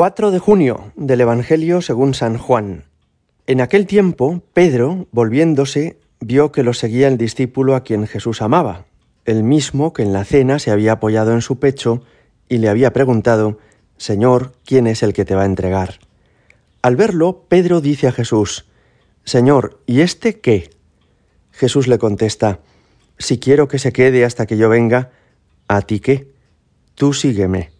4 de junio del Evangelio según San Juan. En aquel tiempo, Pedro, volviéndose, vio que lo seguía el discípulo a quien Jesús amaba, el mismo que en la cena se había apoyado en su pecho y le había preguntado, Señor, ¿quién es el que te va a entregar? Al verlo, Pedro dice a Jesús, Señor, ¿y este qué? Jesús le contesta, Si quiero que se quede hasta que yo venga, ¿a ti qué? Tú sígueme.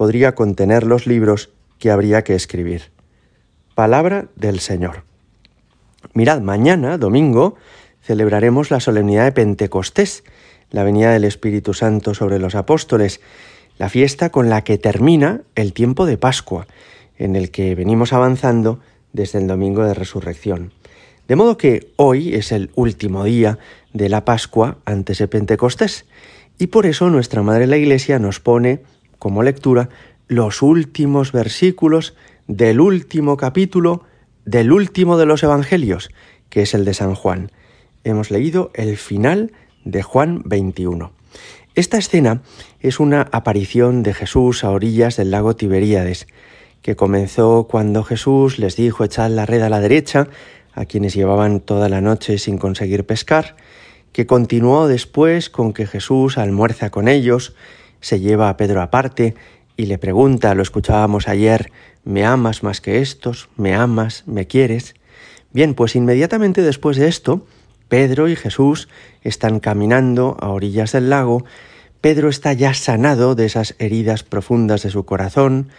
podría contener los libros que habría que escribir. Palabra del Señor. Mirad, mañana, domingo, celebraremos la solemnidad de Pentecostés, la venida del Espíritu Santo sobre los apóstoles, la fiesta con la que termina el tiempo de Pascua, en el que venimos avanzando desde el domingo de resurrección. De modo que hoy es el último día de la Pascua antes de Pentecostés, y por eso nuestra Madre la Iglesia nos pone como lectura los últimos versículos del último capítulo del último de los Evangelios, que es el de San Juan. Hemos leído el final de Juan 21. Esta escena es una aparición de Jesús a orillas del lago Tiberíades, que comenzó cuando Jesús les dijo echad la red a la derecha a quienes llevaban toda la noche sin conseguir pescar, que continuó después con que Jesús almuerza con ellos, se lleva a Pedro aparte y le pregunta, lo escuchábamos ayer, ¿me amas más que estos? ¿Me amas? ¿Me quieres? Bien, pues inmediatamente después de esto, Pedro y Jesús están caminando a orillas del lago, Pedro está ya sanado de esas heridas profundas de su corazón,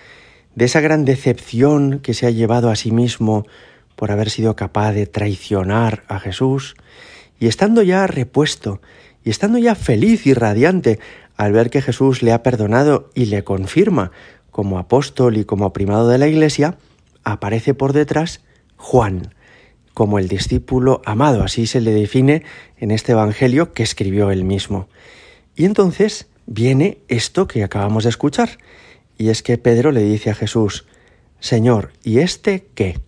de esa gran decepción que se ha llevado a sí mismo por haber sido capaz de traicionar a Jesús, y estando ya repuesto, y estando ya feliz y radiante al ver que Jesús le ha perdonado y le confirma como apóstol y como primado de la Iglesia, aparece por detrás Juan, como el discípulo amado, así se le define en este Evangelio que escribió él mismo. Y entonces viene esto que acabamos de escuchar, y es que Pedro le dice a Jesús, Señor, ¿y este qué?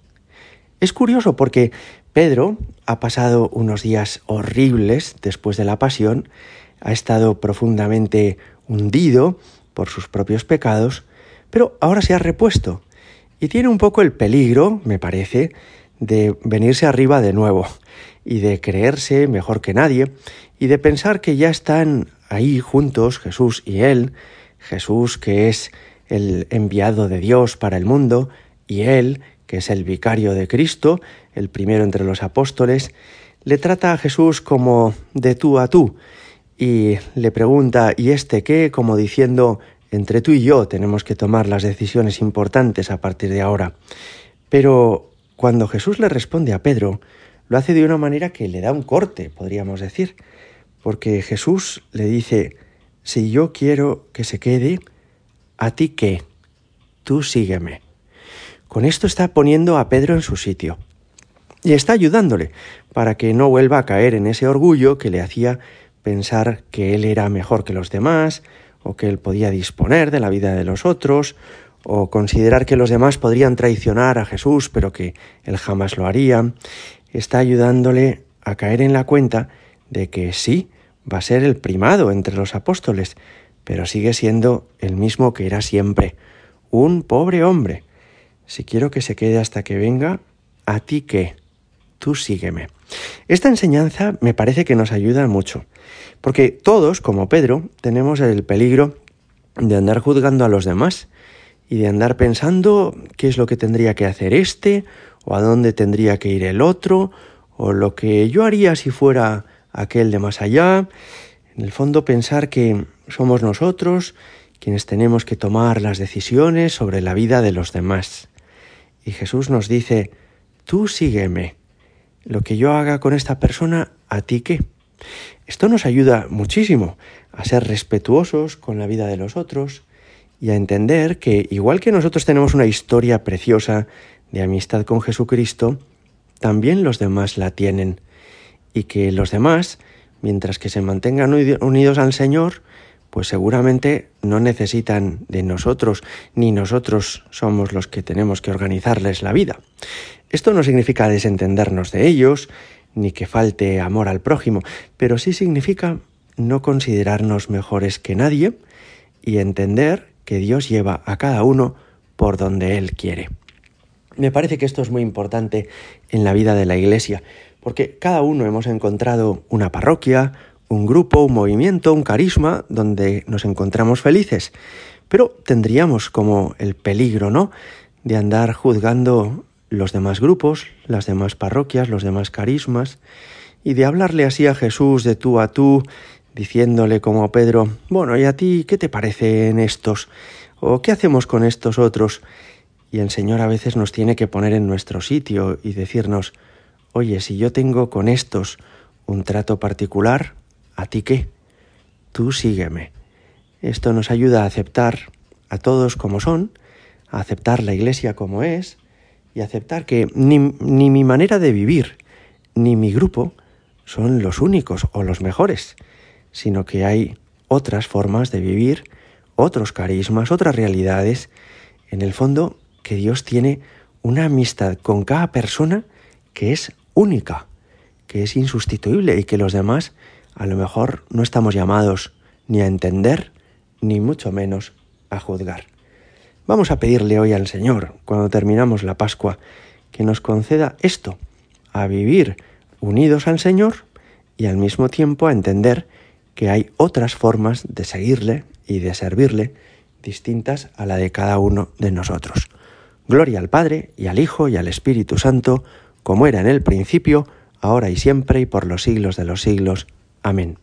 Es curioso porque Pedro ha pasado unos días horribles después de la pasión ha estado profundamente hundido por sus propios pecados, pero ahora se ha repuesto y tiene un poco el peligro, me parece, de venirse arriba de nuevo y de creerse mejor que nadie y de pensar que ya están ahí juntos Jesús y él, Jesús que es el enviado de Dios para el mundo y él que es el vicario de Cristo, el primero entre los apóstoles, le trata a Jesús como de tú a tú y le pregunta, ¿y este qué? como diciendo, entre tú y yo tenemos que tomar las decisiones importantes a partir de ahora. Pero cuando Jesús le responde a Pedro, lo hace de una manera que le da un corte, podríamos decir, porque Jesús le dice, si yo quiero que se quede, ¿a ti qué? Tú sígueme. Con esto está poniendo a Pedro en su sitio y está ayudándole para que no vuelva a caer en ese orgullo que le hacía pensar que él era mejor que los demás, o que él podía disponer de la vida de los otros, o considerar que los demás podrían traicionar a Jesús, pero que él jamás lo haría, está ayudándole a caer en la cuenta de que sí, va a ser el primado entre los apóstoles, pero sigue siendo el mismo que era siempre, un pobre hombre. Si quiero que se quede hasta que venga, ¿a ti qué? Tú sígueme. Esta enseñanza me parece que nos ayuda mucho, porque todos, como Pedro, tenemos el peligro de andar juzgando a los demás y de andar pensando qué es lo que tendría que hacer este, o a dónde tendría que ir el otro, o lo que yo haría si fuera aquel de más allá. En el fondo pensar que somos nosotros quienes tenemos que tomar las decisiones sobre la vida de los demás. Y Jesús nos dice, tú sígueme lo que yo haga con esta persona, ¿a ti qué? Esto nos ayuda muchísimo a ser respetuosos con la vida de los otros y a entender que igual que nosotros tenemos una historia preciosa de amistad con Jesucristo, también los demás la tienen y que los demás, mientras que se mantengan unidos al Señor, pues seguramente no necesitan de nosotros, ni nosotros somos los que tenemos que organizarles la vida. Esto no significa desentendernos de ellos, ni que falte amor al prójimo, pero sí significa no considerarnos mejores que nadie y entender que Dios lleva a cada uno por donde Él quiere. Me parece que esto es muy importante en la vida de la Iglesia, porque cada uno hemos encontrado una parroquia, un grupo, un movimiento, un carisma donde nos encontramos felices. Pero tendríamos como el peligro, ¿no? De andar juzgando los demás grupos, las demás parroquias, los demás carismas, y de hablarle así a Jesús de tú a tú, diciéndole como Pedro, bueno, ¿y a ti qué te parecen estos? ¿O qué hacemos con estos otros? Y el Señor a veces nos tiene que poner en nuestro sitio y decirnos, oye, si yo tengo con estos un trato particular, ¿A ti qué? Tú sígueme. Esto nos ayuda a aceptar a todos como son, a aceptar la iglesia como es y aceptar que ni, ni mi manera de vivir ni mi grupo son los únicos o los mejores, sino que hay otras formas de vivir, otros carismas, otras realidades, en el fondo que Dios tiene una amistad con cada persona que es única, que es insustituible y que los demás a lo mejor no estamos llamados ni a entender, ni mucho menos a juzgar. Vamos a pedirle hoy al Señor, cuando terminamos la Pascua, que nos conceda esto, a vivir unidos al Señor y al mismo tiempo a entender que hay otras formas de seguirle y de servirle distintas a la de cada uno de nosotros. Gloria al Padre y al Hijo y al Espíritu Santo, como era en el principio, ahora y siempre y por los siglos de los siglos. Amin.